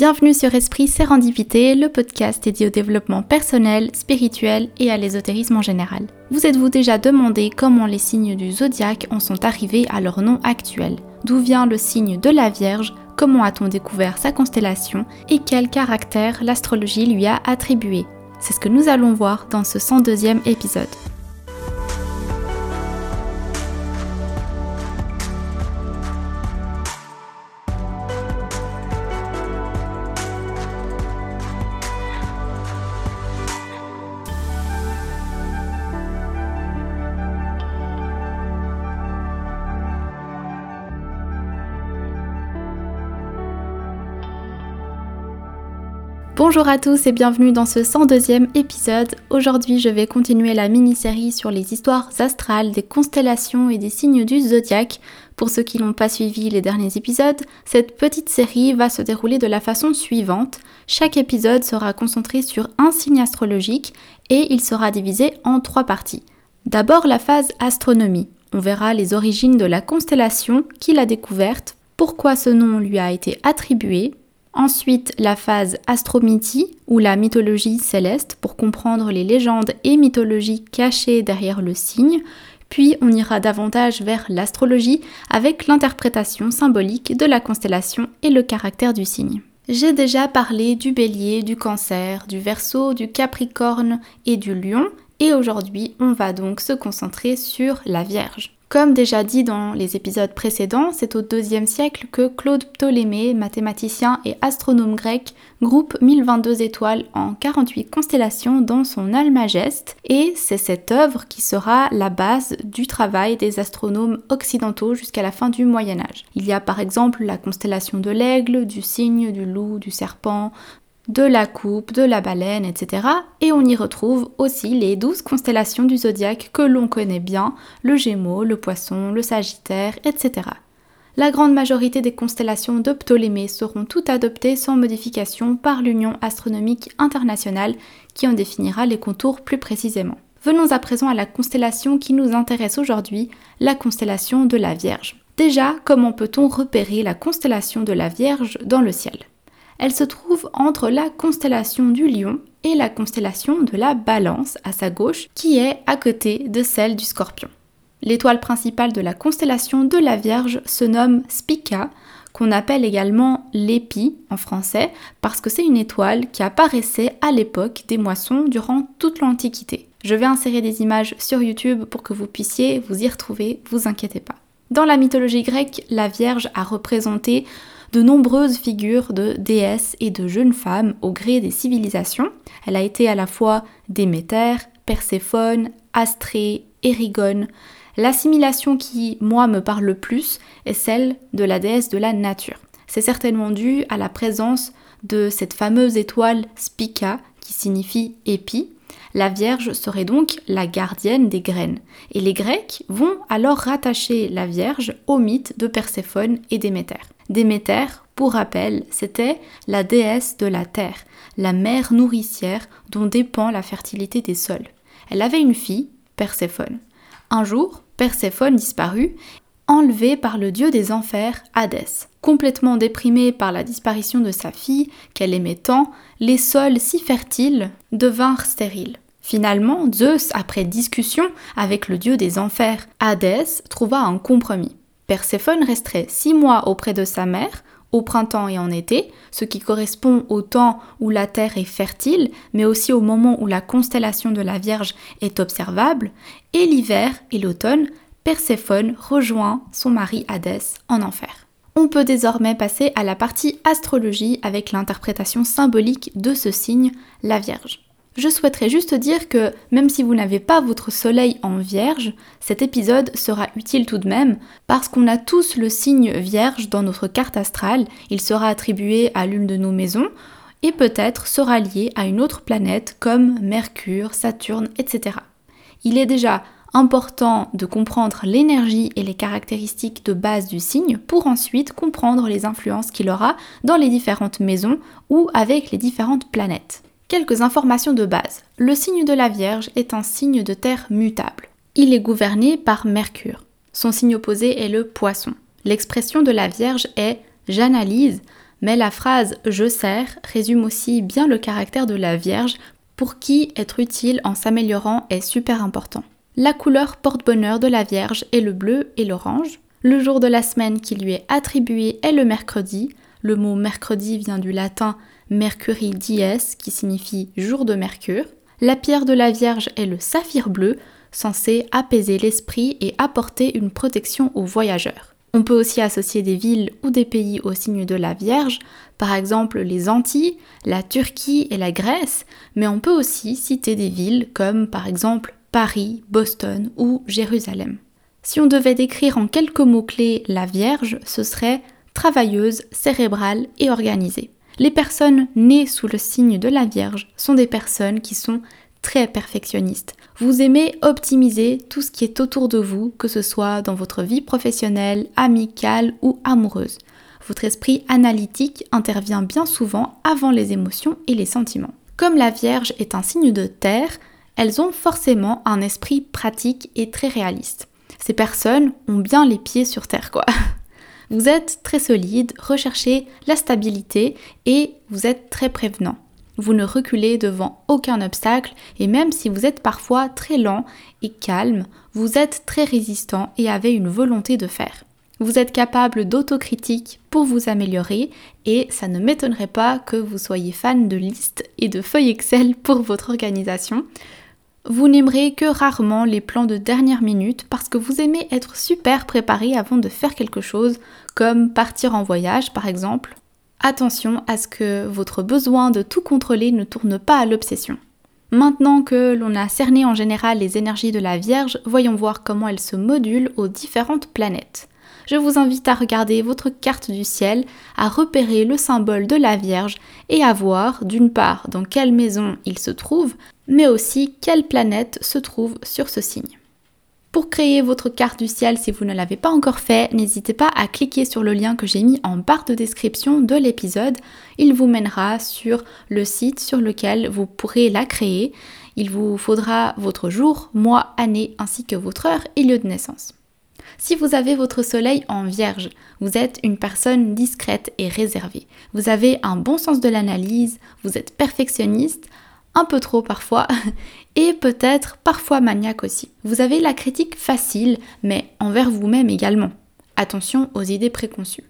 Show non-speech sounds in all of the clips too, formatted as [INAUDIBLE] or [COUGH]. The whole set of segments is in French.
Bienvenue sur Esprit Sérendipité, le podcast dédié au développement personnel, spirituel et à l'ésotérisme en général. Vous êtes-vous déjà demandé comment les signes du zodiaque en sont arrivés à leur nom actuel? D'où vient le signe de la Vierge? Comment a-t-on découvert sa constellation? Et quel caractère l'astrologie lui a attribué? C'est ce que nous allons voir dans ce 102e épisode. Bonjour à tous et bienvenue dans ce 102e épisode. Aujourd'hui je vais continuer la mini-série sur les histoires astrales, des constellations et des signes du zodiaque. Pour ceux qui n'ont pas suivi les derniers épisodes, cette petite série va se dérouler de la façon suivante. Chaque épisode sera concentré sur un signe astrologique et il sera divisé en trois parties. D'abord la phase astronomie. On verra les origines de la constellation, qui l'a découverte, pourquoi ce nom lui a été attribué, Ensuite, la phase astromythie ou la mythologie céleste pour comprendre les légendes et mythologies cachées derrière le signe. Puis on ira davantage vers l'astrologie avec l'interprétation symbolique de la constellation et le caractère du signe. J'ai déjà parlé du bélier, du cancer, du verso, du capricorne et du lion et aujourd'hui on va donc se concentrer sur la Vierge. Comme déjà dit dans les épisodes précédents, c'est au IIe siècle que Claude Ptolémée, mathématicien et astronome grec, groupe 1022 étoiles en 48 constellations dans son Almageste, et c'est cette œuvre qui sera la base du travail des astronomes occidentaux jusqu'à la fin du Moyen Âge. Il y a par exemple la constellation de l'aigle, du cygne, du loup, du serpent, de la coupe, de la baleine, etc. Et on y retrouve aussi les douze constellations du zodiaque que l'on connaît bien, le Gémeaux, le Poisson, le Sagittaire, etc. La grande majorité des constellations de Ptolémée seront toutes adoptées sans modification par l'Union astronomique internationale qui en définira les contours plus précisément. Venons à présent à la constellation qui nous intéresse aujourd'hui, la constellation de la Vierge. Déjà, comment peut-on repérer la constellation de la Vierge dans le ciel? Elle se trouve entre la constellation du lion et la constellation de la balance à sa gauche, qui est à côté de celle du scorpion. L'étoile principale de la constellation de la Vierge se nomme Spica, qu'on appelle également l'épi en français, parce que c'est une étoile qui apparaissait à l'époque des moissons durant toute l'Antiquité. Je vais insérer des images sur YouTube pour que vous puissiez vous y retrouver, vous inquiétez pas. Dans la mythologie grecque, la Vierge a représenté de nombreuses figures de déesses et de jeunes femmes au gré des civilisations. Elle a été à la fois Déméter, Perséphone, Astrée, Érigone. L'assimilation qui, moi, me parle le plus est celle de la déesse de la nature. C'est certainement dû à la présence de cette fameuse étoile Spica, qui signifie épi, la Vierge serait donc la gardienne des graines. Et les Grecs vont alors rattacher la Vierge au mythe de Perséphone et Déméter. Déméter, pour rappel, c'était la déesse de la terre, la mère nourricière dont dépend la fertilité des sols. Elle avait une fille, Perséphone. Un jour, Perséphone disparut, enlevée par le dieu des enfers, Hadès. Complètement déprimée par la disparition de sa fille, qu'elle aimait tant, les sols si fertiles devinrent stériles. Finalement, Zeus, après discussion avec le dieu des enfers, Hadès, trouva un compromis. Perséphone resterait six mois auprès de sa mère, au printemps et en été, ce qui correspond au temps où la Terre est fertile, mais aussi au moment où la constellation de la Vierge est observable, et l'hiver et l'automne, Perséphone rejoint son mari Hadès en enfer. On peut désormais passer à la partie astrologie avec l'interprétation symbolique de ce signe, la Vierge. Je souhaiterais juste dire que même si vous n'avez pas votre soleil en vierge, cet épisode sera utile tout de même parce qu'on a tous le signe vierge dans notre carte astrale, il sera attribué à l'une de nos maisons et peut-être sera lié à une autre planète comme Mercure, Saturne, etc. Il est déjà important de comprendre l'énergie et les caractéristiques de base du signe pour ensuite comprendre les influences qu'il aura dans les différentes maisons ou avec les différentes planètes. Quelques informations de base. Le signe de la Vierge est un signe de terre mutable. Il est gouverné par Mercure. Son signe opposé est le Poisson. L'expression de la Vierge est j'analyse, Mais la phrase je sers résume aussi bien le caractère de la Vierge pour qui être utile en s'améliorant est super important. La couleur porte-bonheur de la Vierge est le bleu et l'orange. Le jour de la semaine qui lui est attribué est le mercredi. Le mot mercredi vient du latin Mercuri dies qui signifie jour de Mercure. La pierre de la Vierge est le saphir bleu, censé apaiser l'esprit et apporter une protection aux voyageurs. On peut aussi associer des villes ou des pays au signe de la Vierge, par exemple les Antilles, la Turquie et la Grèce, mais on peut aussi citer des villes comme par exemple Paris, Boston ou Jérusalem. Si on devait décrire en quelques mots-clés la Vierge, ce serait travailleuse, cérébrale et organisée. Les personnes nées sous le signe de la Vierge sont des personnes qui sont très perfectionnistes. Vous aimez optimiser tout ce qui est autour de vous, que ce soit dans votre vie professionnelle, amicale ou amoureuse. Votre esprit analytique intervient bien souvent avant les émotions et les sentiments. Comme la Vierge est un signe de terre, elles ont forcément un esprit pratique et très réaliste. Ces personnes ont bien les pieds sur terre, quoi. [LAUGHS] Vous êtes très solide, recherchez la stabilité et vous êtes très prévenant. Vous ne reculez devant aucun obstacle et même si vous êtes parfois très lent et calme, vous êtes très résistant et avez une volonté de faire. Vous êtes capable d'autocritique pour vous améliorer et ça ne m'étonnerait pas que vous soyez fan de listes et de feuilles Excel pour votre organisation. Vous n'aimerez que rarement les plans de dernière minute parce que vous aimez être super préparé avant de faire quelque chose, comme partir en voyage par exemple. Attention à ce que votre besoin de tout contrôler ne tourne pas à l'obsession. Maintenant que l'on a cerné en général les énergies de la Vierge, voyons voir comment elles se modulent aux différentes planètes. Je vous invite à regarder votre carte du ciel, à repérer le symbole de la Vierge et à voir d'une part dans quelle maison il se trouve, mais aussi quelle planète se trouve sur ce signe. Pour créer votre carte du ciel, si vous ne l'avez pas encore fait, n'hésitez pas à cliquer sur le lien que j'ai mis en barre de description de l'épisode. Il vous mènera sur le site sur lequel vous pourrez la créer. Il vous faudra votre jour, mois, année ainsi que votre heure et lieu de naissance. Si vous avez votre soleil en vierge, vous êtes une personne discrète et réservée. Vous avez un bon sens de l'analyse, vous êtes perfectionniste, un peu trop parfois, [LAUGHS] et peut-être parfois maniaque aussi. Vous avez la critique facile, mais envers vous-même également. Attention aux idées préconçues.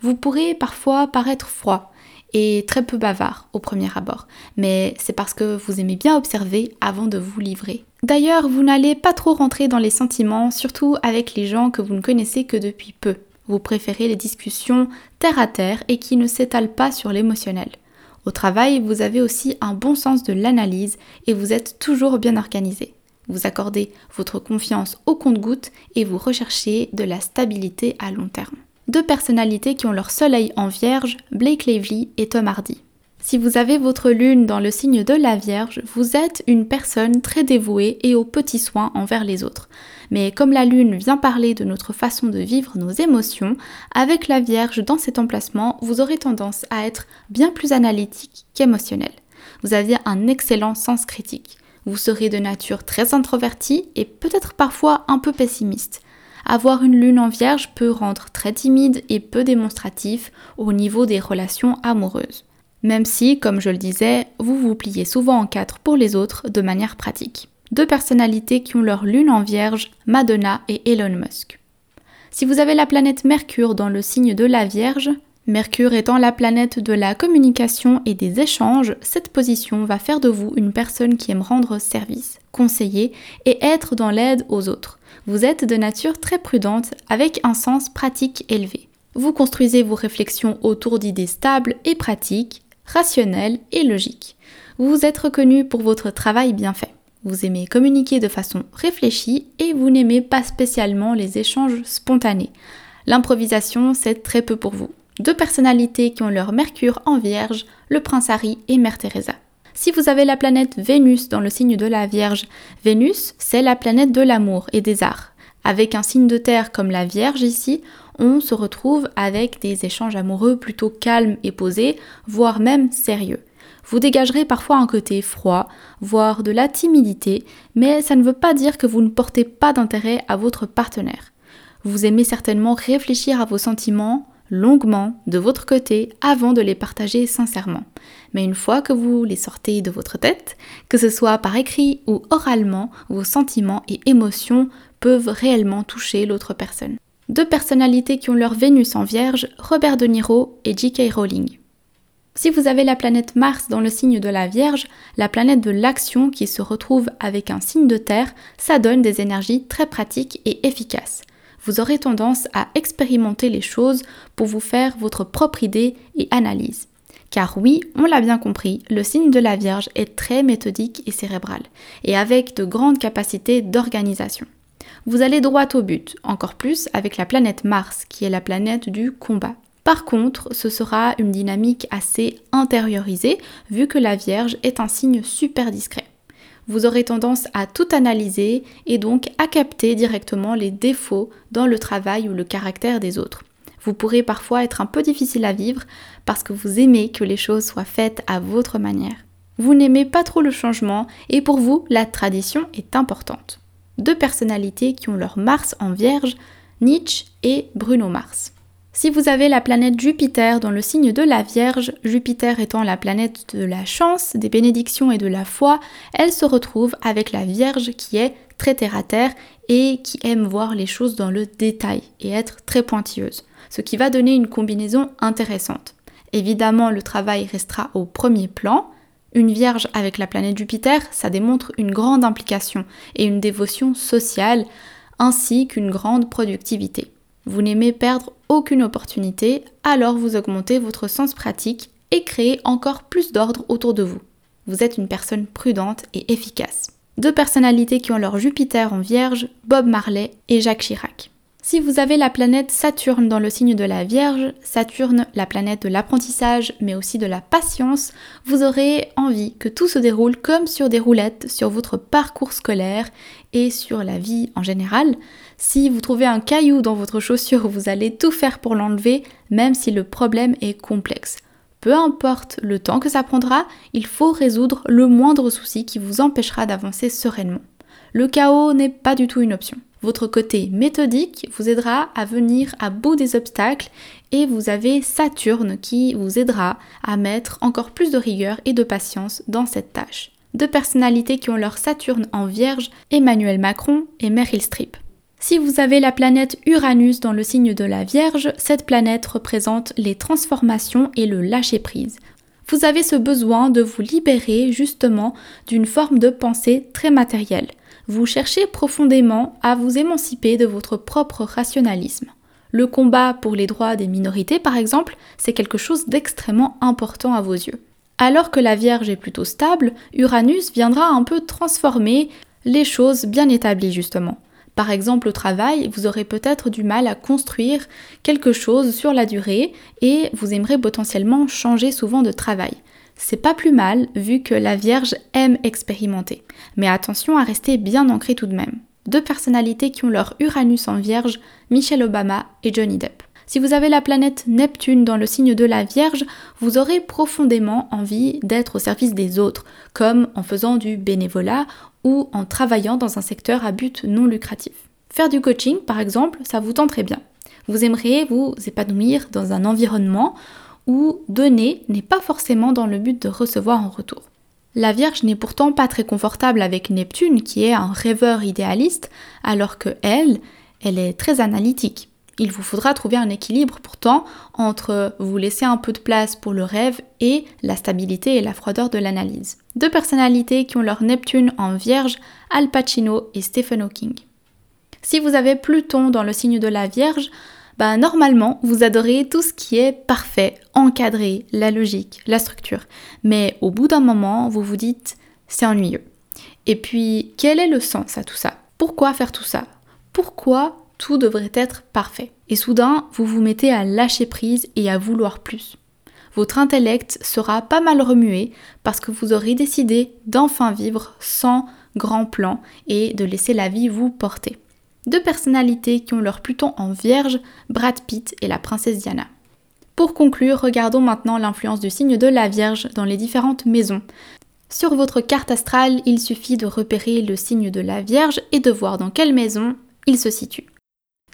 Vous pourrez parfois paraître froid et très peu bavard au premier abord, mais c'est parce que vous aimez bien observer avant de vous livrer. D'ailleurs, vous n'allez pas trop rentrer dans les sentiments, surtout avec les gens que vous ne connaissez que depuis peu. Vous préférez les discussions terre à terre et qui ne s'étalent pas sur l'émotionnel. Au travail, vous avez aussi un bon sens de l'analyse et vous êtes toujours bien organisé. Vous accordez votre confiance au compte-goutte et vous recherchez de la stabilité à long terme. Deux personnalités qui ont leur soleil en vierge, Blake Lively et Tom Hardy. Si vous avez votre lune dans le signe de la Vierge, vous êtes une personne très dévouée et aux petits soins envers les autres. Mais comme la lune vient parler de notre façon de vivre nos émotions, avec la Vierge dans cet emplacement, vous aurez tendance à être bien plus analytique qu'émotionnel. Vous avez un excellent sens critique. Vous serez de nature très introvertie et peut-être parfois un peu pessimiste. Avoir une lune en vierge peut rendre très timide et peu démonstratif au niveau des relations amoureuses même si, comme je le disais, vous vous pliez souvent en quatre pour les autres de manière pratique. Deux personnalités qui ont leur lune en vierge, Madonna et Elon Musk. Si vous avez la planète Mercure dans le signe de la Vierge, Mercure étant la planète de la communication et des échanges, cette position va faire de vous une personne qui aime rendre service, conseiller et être dans l'aide aux autres. Vous êtes de nature très prudente avec un sens pratique élevé. Vous construisez vos réflexions autour d'idées stables et pratiques, rationnel et logique. Vous vous êtes reconnu pour votre travail bien fait. Vous aimez communiquer de façon réfléchie et vous n'aimez pas spécialement les échanges spontanés. L'improvisation, c'est très peu pour vous. Deux personnalités qui ont leur Mercure en Vierge, le prince Harry et Mère Teresa. Si vous avez la planète Vénus dans le signe de la Vierge, Vénus, c'est la planète de l'amour et des arts. Avec un signe de terre comme la Vierge ici, on se retrouve avec des échanges amoureux plutôt calmes et posés, voire même sérieux. Vous dégagerez parfois un côté froid, voire de la timidité, mais ça ne veut pas dire que vous ne portez pas d'intérêt à votre partenaire. Vous aimez certainement réfléchir à vos sentiments, longuement de votre côté avant de les partager sincèrement. Mais une fois que vous les sortez de votre tête, que ce soit par écrit ou oralement, vos sentiments et émotions peuvent réellement toucher l'autre personne. Deux personnalités qui ont leur Vénus en Vierge, Robert De Niro et J.K. Rowling. Si vous avez la planète Mars dans le signe de la Vierge, la planète de l'action qui se retrouve avec un signe de terre, ça donne des énergies très pratiques et efficaces. Vous aurez tendance à expérimenter les choses pour vous faire votre propre idée et analyse. Car oui, on l'a bien compris, le signe de la Vierge est très méthodique et cérébral, et avec de grandes capacités d'organisation. Vous allez droit au but, encore plus avec la planète Mars, qui est la planète du combat. Par contre, ce sera une dynamique assez intériorisée, vu que la Vierge est un signe super discret. Vous aurez tendance à tout analyser et donc à capter directement les défauts dans le travail ou le caractère des autres. Vous pourrez parfois être un peu difficile à vivre parce que vous aimez que les choses soient faites à votre manière. Vous n'aimez pas trop le changement et pour vous, la tradition est importante. Deux personnalités qui ont leur Mars en Vierge, Nietzsche et Bruno Mars. Si vous avez la planète Jupiter dans le signe de la Vierge, Jupiter étant la planète de la chance, des bénédictions et de la foi, elle se retrouve avec la Vierge qui est très terre à terre et qui aime voir les choses dans le détail et être très pointilleuse, ce qui va donner une combinaison intéressante. Évidemment, le travail restera au premier plan. Une Vierge avec la planète Jupiter, ça démontre une grande implication et une dévotion sociale, ainsi qu'une grande productivité. Vous n'aimez perdre aucune opportunité, alors vous augmentez votre sens pratique et créez encore plus d'ordre autour de vous. Vous êtes une personne prudente et efficace. Deux personnalités qui ont leur Jupiter en Vierge, Bob Marley et Jacques Chirac. Si vous avez la planète Saturne dans le signe de la Vierge, Saturne, la planète de l'apprentissage, mais aussi de la patience, vous aurez envie que tout se déroule comme sur des roulettes sur votre parcours scolaire et sur la vie en général. Si vous trouvez un caillou dans votre chaussure, vous allez tout faire pour l'enlever, même si le problème est complexe. Peu importe le temps que ça prendra, il faut résoudre le moindre souci qui vous empêchera d'avancer sereinement. Le chaos n'est pas du tout une option. Votre côté méthodique vous aidera à venir à bout des obstacles et vous avez Saturne qui vous aidera à mettre encore plus de rigueur et de patience dans cette tâche. Deux personnalités qui ont leur Saturne en Vierge, Emmanuel Macron et Meryl Streep. Si vous avez la planète Uranus dans le signe de la Vierge, cette planète représente les transformations et le lâcher-prise. Vous avez ce besoin de vous libérer justement d'une forme de pensée très matérielle. Vous cherchez profondément à vous émanciper de votre propre rationalisme. Le combat pour les droits des minorités, par exemple, c'est quelque chose d'extrêmement important à vos yeux. Alors que la Vierge est plutôt stable, Uranus viendra un peu transformer les choses bien établies justement. Par exemple, au travail, vous aurez peut-être du mal à construire quelque chose sur la durée et vous aimerez potentiellement changer souvent de travail. C'est pas plus mal vu que la Vierge aime expérimenter. Mais attention à rester bien ancré tout de même. Deux personnalités qui ont leur Uranus en Vierge, Michelle Obama et Johnny Depp. Si vous avez la planète Neptune dans le signe de la Vierge, vous aurez profondément envie d'être au service des autres, comme en faisant du bénévolat ou en travaillant dans un secteur à but non lucratif. Faire du coaching, par exemple, ça vous très bien. Vous aimeriez vous épanouir dans un environnement où donner n'est pas forcément dans le but de recevoir en retour. La Vierge n'est pourtant pas très confortable avec Neptune, qui est un rêveur idéaliste, alors que elle, elle est très analytique. Il vous faudra trouver un équilibre pourtant entre vous laisser un peu de place pour le rêve et la stabilité et la froideur de l'analyse. Deux personnalités qui ont leur Neptune en Vierge, Al Pacino et Stephen Hawking. Si vous avez Pluton dans le signe de la Vierge, bah normalement vous adorez tout ce qui est parfait, encadré, la logique, la structure. Mais au bout d'un moment, vous vous dites c'est ennuyeux. Et puis, quel est le sens à tout ça? Pourquoi faire tout ça? Pourquoi tout devrait être parfait? Et soudain, vous vous mettez à lâcher prise et à vouloir plus. Votre intellect sera pas mal remué parce que vous aurez décidé d'enfin vivre sans grand plan et de laisser la vie vous porter. Deux personnalités qui ont leur Pluton en vierge, Brad Pitt et la princesse Diana. Pour conclure, regardons maintenant l'influence du signe de la Vierge dans les différentes maisons. Sur votre carte astrale, il suffit de repérer le signe de la Vierge et de voir dans quelle maison il se situe.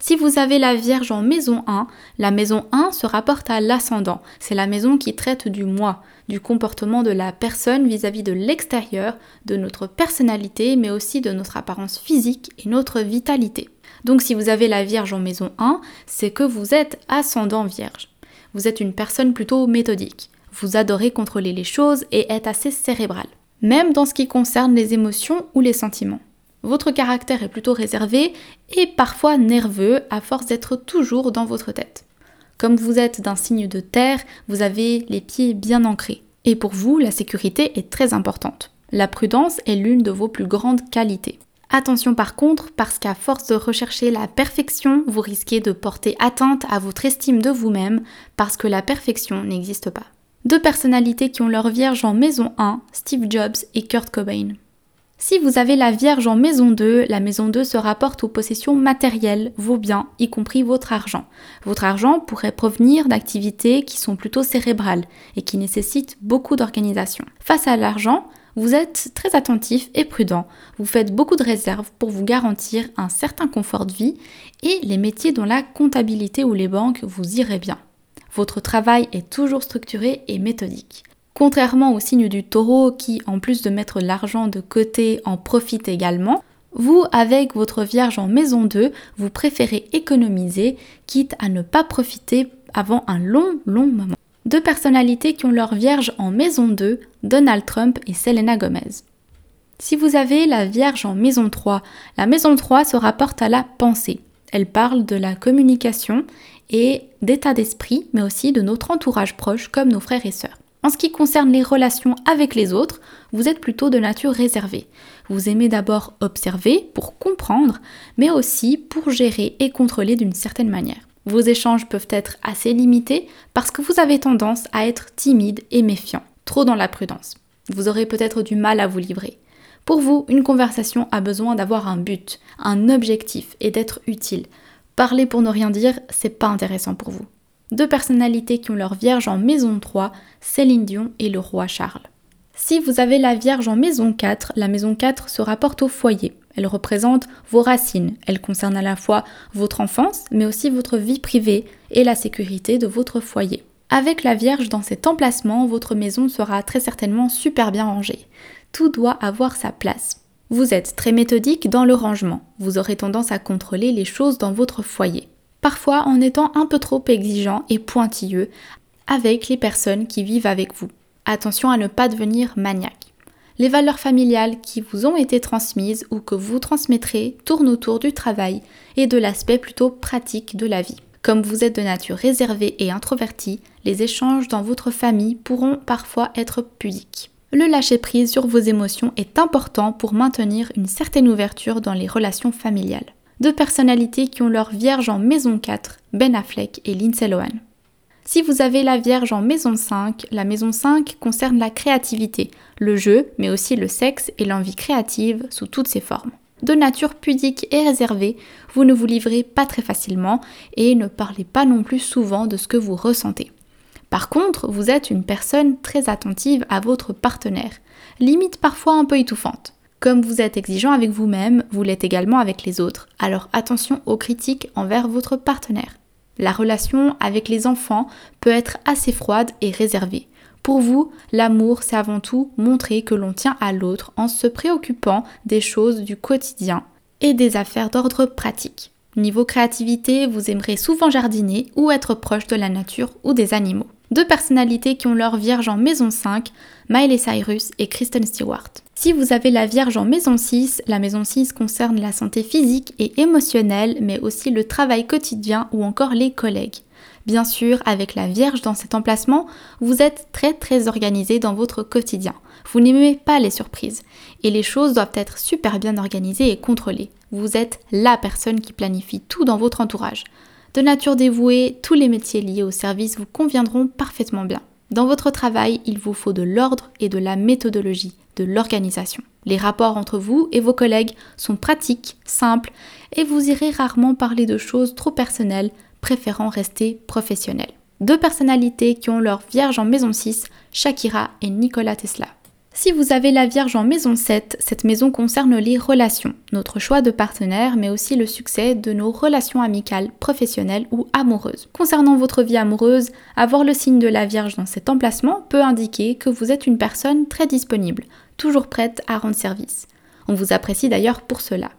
Si vous avez la Vierge en maison 1, la maison 1 se rapporte à l'ascendant. C'est la maison qui traite du moi, du comportement de la personne vis-à-vis de l'extérieur, de notre personnalité, mais aussi de notre apparence physique et notre vitalité. Donc si vous avez la Vierge en maison 1, c'est que vous êtes ascendant Vierge. Vous êtes une personne plutôt méthodique. Vous adorez contrôler les choses et êtes assez cérébral, même dans ce qui concerne les émotions ou les sentiments. Votre caractère est plutôt réservé et parfois nerveux à force d'être toujours dans votre tête. Comme vous êtes d'un signe de terre, vous avez les pieds bien ancrés. Et pour vous, la sécurité est très importante. La prudence est l'une de vos plus grandes qualités. Attention par contre, parce qu'à force de rechercher la perfection, vous risquez de porter atteinte à votre estime de vous-même, parce que la perfection n'existe pas. Deux personnalités qui ont leur vierge en maison 1, Steve Jobs et Kurt Cobain. Si vous avez la Vierge en maison 2, la maison 2 se rapporte aux possessions matérielles, vos biens, y compris votre argent. Votre argent pourrait provenir d'activités qui sont plutôt cérébrales et qui nécessitent beaucoup d'organisation. Face à l'argent, vous êtes très attentif et prudent. Vous faites beaucoup de réserves pour vous garantir un certain confort de vie et les métiers dont la comptabilité ou les banques vous iraient bien. Votre travail est toujours structuré et méthodique. Contrairement au signe du taureau qui, en plus de mettre l'argent de côté, en profite également, vous, avec votre Vierge en maison 2, vous préférez économiser, quitte à ne pas profiter avant un long, long moment. Deux personnalités qui ont leur Vierge en maison 2, Donald Trump et Selena Gomez. Si vous avez la Vierge en maison 3, la maison 3 se rapporte à la pensée. Elle parle de la communication et d'état d'esprit, mais aussi de notre entourage proche comme nos frères et sœurs. En ce qui concerne les relations avec les autres, vous êtes plutôt de nature réservée. Vous aimez d'abord observer pour comprendre, mais aussi pour gérer et contrôler d'une certaine manière. Vos échanges peuvent être assez limités parce que vous avez tendance à être timide et méfiant, trop dans la prudence. Vous aurez peut-être du mal à vous livrer. Pour vous, une conversation a besoin d'avoir un but, un objectif et d'être utile. Parler pour ne rien dire, c'est pas intéressant pour vous. Deux personnalités qui ont leur Vierge en maison 3, Céline Dion et le roi Charles. Si vous avez la Vierge en maison 4, la maison 4 se rapporte au foyer. Elle représente vos racines. Elle concerne à la fois votre enfance, mais aussi votre vie privée et la sécurité de votre foyer. Avec la Vierge dans cet emplacement, votre maison sera très certainement super bien rangée. Tout doit avoir sa place. Vous êtes très méthodique dans le rangement. Vous aurez tendance à contrôler les choses dans votre foyer parfois en étant un peu trop exigeant et pointilleux avec les personnes qui vivent avec vous. Attention à ne pas devenir maniaque. Les valeurs familiales qui vous ont été transmises ou que vous transmettrez tournent autour du travail et de l'aspect plutôt pratique de la vie. Comme vous êtes de nature réservée et introvertie, les échanges dans votre famille pourront parfois être pudiques. Le lâcher-prise sur vos émotions est important pour maintenir une certaine ouverture dans les relations familiales deux personnalités qui ont leur Vierge en maison 4, Ben Affleck et Lindsay Lohan. Si vous avez la Vierge en maison 5, la maison 5 concerne la créativité, le jeu, mais aussi le sexe et l'envie créative sous toutes ses formes. De nature pudique et réservée, vous ne vous livrez pas très facilement et ne parlez pas non plus souvent de ce que vous ressentez. Par contre, vous êtes une personne très attentive à votre partenaire, limite parfois un peu étouffante. Comme vous êtes exigeant avec vous-même, vous l'êtes également avec les autres. Alors attention aux critiques envers votre partenaire. La relation avec les enfants peut être assez froide et réservée. Pour vous, l'amour, c'est avant tout montrer que l'on tient à l'autre en se préoccupant des choses du quotidien et des affaires d'ordre pratique. Niveau créativité, vous aimerez souvent jardiner ou être proche de la nature ou des animaux. Deux personnalités qui ont leur Vierge en maison 5, Miley Cyrus et Kristen Stewart. Si vous avez la Vierge en maison 6, la maison 6 concerne la santé physique et émotionnelle, mais aussi le travail quotidien ou encore les collègues. Bien sûr, avec la Vierge dans cet emplacement, vous êtes très très organisé dans votre quotidien. Vous n'aimez pas les surprises et les choses doivent être super bien organisées et contrôlées. Vous êtes la personne qui planifie tout dans votre entourage. De nature dévouée, tous les métiers liés au service vous conviendront parfaitement bien. Dans votre travail, il vous faut de l'ordre et de la méthodologie, de l'organisation. Les rapports entre vous et vos collègues sont pratiques, simples, et vous irez rarement parler de choses trop personnelles, préférant rester professionnel. Deux personnalités qui ont leur vierge en maison 6, Shakira et Nikola Tesla. Si vous avez la Vierge en maison 7, cette maison concerne les relations, notre choix de partenaire, mais aussi le succès de nos relations amicales, professionnelles ou amoureuses. Concernant votre vie amoureuse, avoir le signe de la Vierge dans cet emplacement peut indiquer que vous êtes une personne très disponible, toujours prête à rendre service. On vous apprécie d'ailleurs pour cela.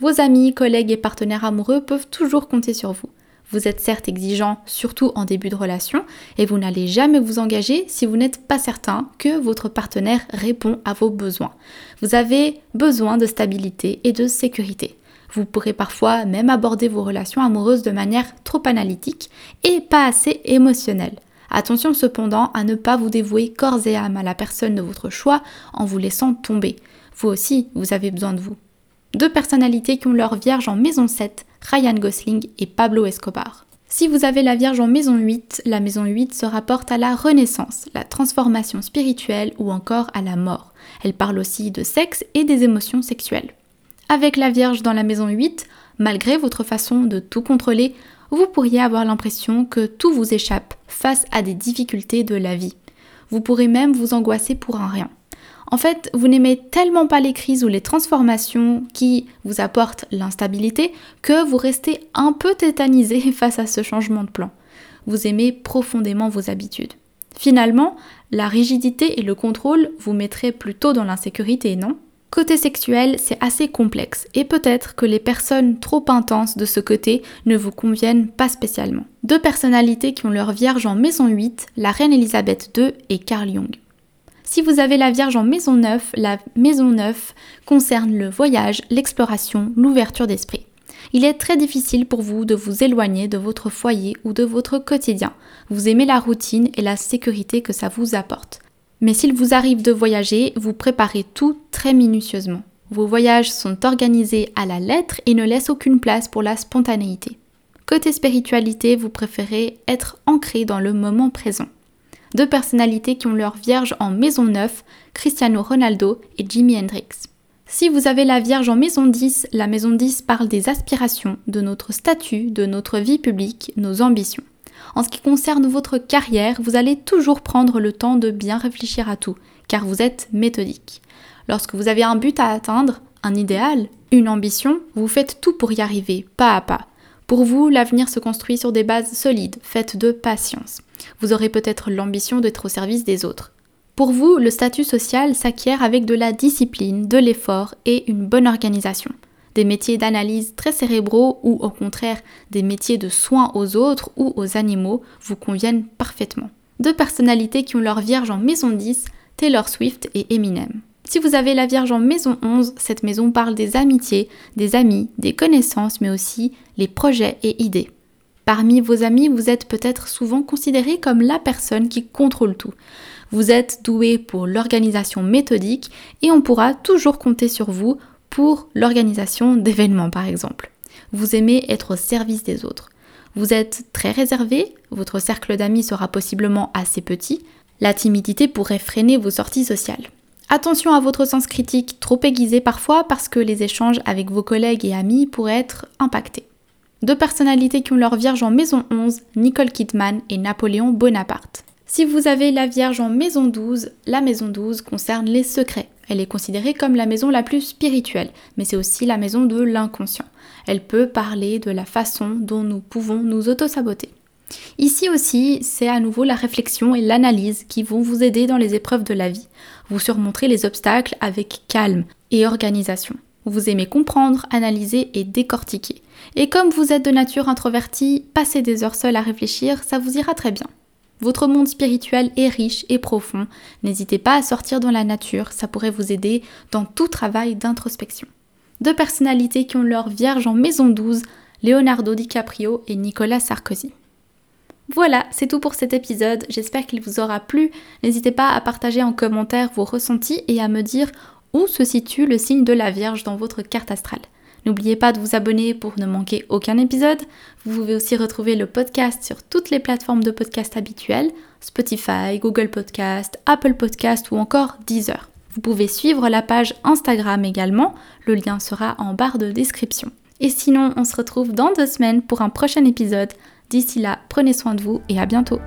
Vos amis, collègues et partenaires amoureux peuvent toujours compter sur vous. Vous êtes certes exigeant, surtout en début de relation, et vous n'allez jamais vous engager si vous n'êtes pas certain que votre partenaire répond à vos besoins. Vous avez besoin de stabilité et de sécurité. Vous pourrez parfois même aborder vos relations amoureuses de manière trop analytique et pas assez émotionnelle. Attention cependant à ne pas vous dévouer corps et âme à la personne de votre choix en vous laissant tomber. Vous aussi, vous avez besoin de vous. Deux personnalités qui ont leur vierge en maison 7 Ryan Gosling et Pablo Escobar. Si vous avez la Vierge en maison 8, la maison 8 se rapporte à la renaissance, la transformation spirituelle ou encore à la mort. Elle parle aussi de sexe et des émotions sexuelles. Avec la Vierge dans la maison 8, malgré votre façon de tout contrôler, vous pourriez avoir l'impression que tout vous échappe face à des difficultés de la vie. Vous pourrez même vous angoisser pour un rien. En fait, vous n'aimez tellement pas les crises ou les transformations qui vous apportent l'instabilité que vous restez un peu tétanisé [LAUGHS] face à ce changement de plan. Vous aimez profondément vos habitudes. Finalement, la rigidité et le contrôle vous mettraient plutôt dans l'insécurité, non? Côté sexuel, c'est assez complexe et peut-être que les personnes trop intenses de ce côté ne vous conviennent pas spécialement. Deux personnalités qui ont leur vierge en maison 8, la reine Elisabeth II et Carl Jung. Si vous avez la Vierge en maison 9, la maison 9 concerne le voyage, l'exploration, l'ouverture d'esprit. Il est très difficile pour vous de vous éloigner de votre foyer ou de votre quotidien. Vous aimez la routine et la sécurité que ça vous apporte. Mais s'il vous arrive de voyager, vous préparez tout très minutieusement. Vos voyages sont organisés à la lettre et ne laissent aucune place pour la spontanéité. Côté spiritualité, vous préférez être ancré dans le moment présent deux personnalités qui ont leur Vierge en maison 9, Cristiano Ronaldo et Jimi Hendrix. Si vous avez la Vierge en maison 10, la maison 10 parle des aspirations, de notre statut, de notre vie publique, nos ambitions. En ce qui concerne votre carrière, vous allez toujours prendre le temps de bien réfléchir à tout, car vous êtes méthodique. Lorsque vous avez un but à atteindre, un idéal, une ambition, vous faites tout pour y arriver, pas à pas. Pour vous, l'avenir se construit sur des bases solides, faites de patience. Vous aurez peut-être l'ambition d'être au service des autres. Pour vous, le statut social s'acquiert avec de la discipline, de l'effort et une bonne organisation. Des métiers d'analyse très cérébraux ou au contraire des métiers de soins aux autres ou aux animaux vous conviennent parfaitement. Deux personnalités qui ont leur vierge en maison 10, Taylor Swift et Eminem. Si vous avez la Vierge en maison 11, cette maison parle des amitiés, des amis, des connaissances, mais aussi les projets et idées. Parmi vos amis, vous êtes peut-être souvent considéré comme la personne qui contrôle tout. Vous êtes doué pour l'organisation méthodique et on pourra toujours compter sur vous pour l'organisation d'événements par exemple. Vous aimez être au service des autres. Vous êtes très réservé, votre cercle d'amis sera possiblement assez petit, la timidité pourrait freiner vos sorties sociales. Attention à votre sens critique trop aiguisé parfois parce que les échanges avec vos collègues et amis pourraient être impactés. Deux personnalités qui ont leur vierge en maison 11, Nicole Kidman et Napoléon Bonaparte. Si vous avez la Vierge en maison 12, la maison 12 concerne les secrets. Elle est considérée comme la maison la plus spirituelle, mais c'est aussi la maison de l'inconscient. Elle peut parler de la façon dont nous pouvons nous auto-saboter. Ici aussi, c'est à nouveau la réflexion et l'analyse qui vont vous aider dans les épreuves de la vie. Vous surmonterez les obstacles avec calme et organisation. Vous aimez comprendre, analyser et décortiquer. Et comme vous êtes de nature introvertie, passer des heures seul à réfléchir, ça vous ira très bien. Votre monde spirituel est riche et profond. N'hésitez pas à sortir dans la nature, ça pourrait vous aider dans tout travail d'introspection. Deux personnalités qui ont leur vierge en maison 12, Leonardo DiCaprio et Nicolas Sarkozy. Voilà, c'est tout pour cet épisode. J'espère qu'il vous aura plu. N'hésitez pas à partager en commentaire vos ressentis et à me dire où se situe le signe de la Vierge dans votre carte astrale. N'oubliez pas de vous abonner pour ne manquer aucun épisode. Vous pouvez aussi retrouver le podcast sur toutes les plateformes de podcast habituelles, Spotify, Google Podcast, Apple Podcast ou encore Deezer. Vous pouvez suivre la page Instagram également, le lien sera en barre de description. Et sinon, on se retrouve dans deux semaines pour un prochain épisode D'ici là, prenez soin de vous et à bientôt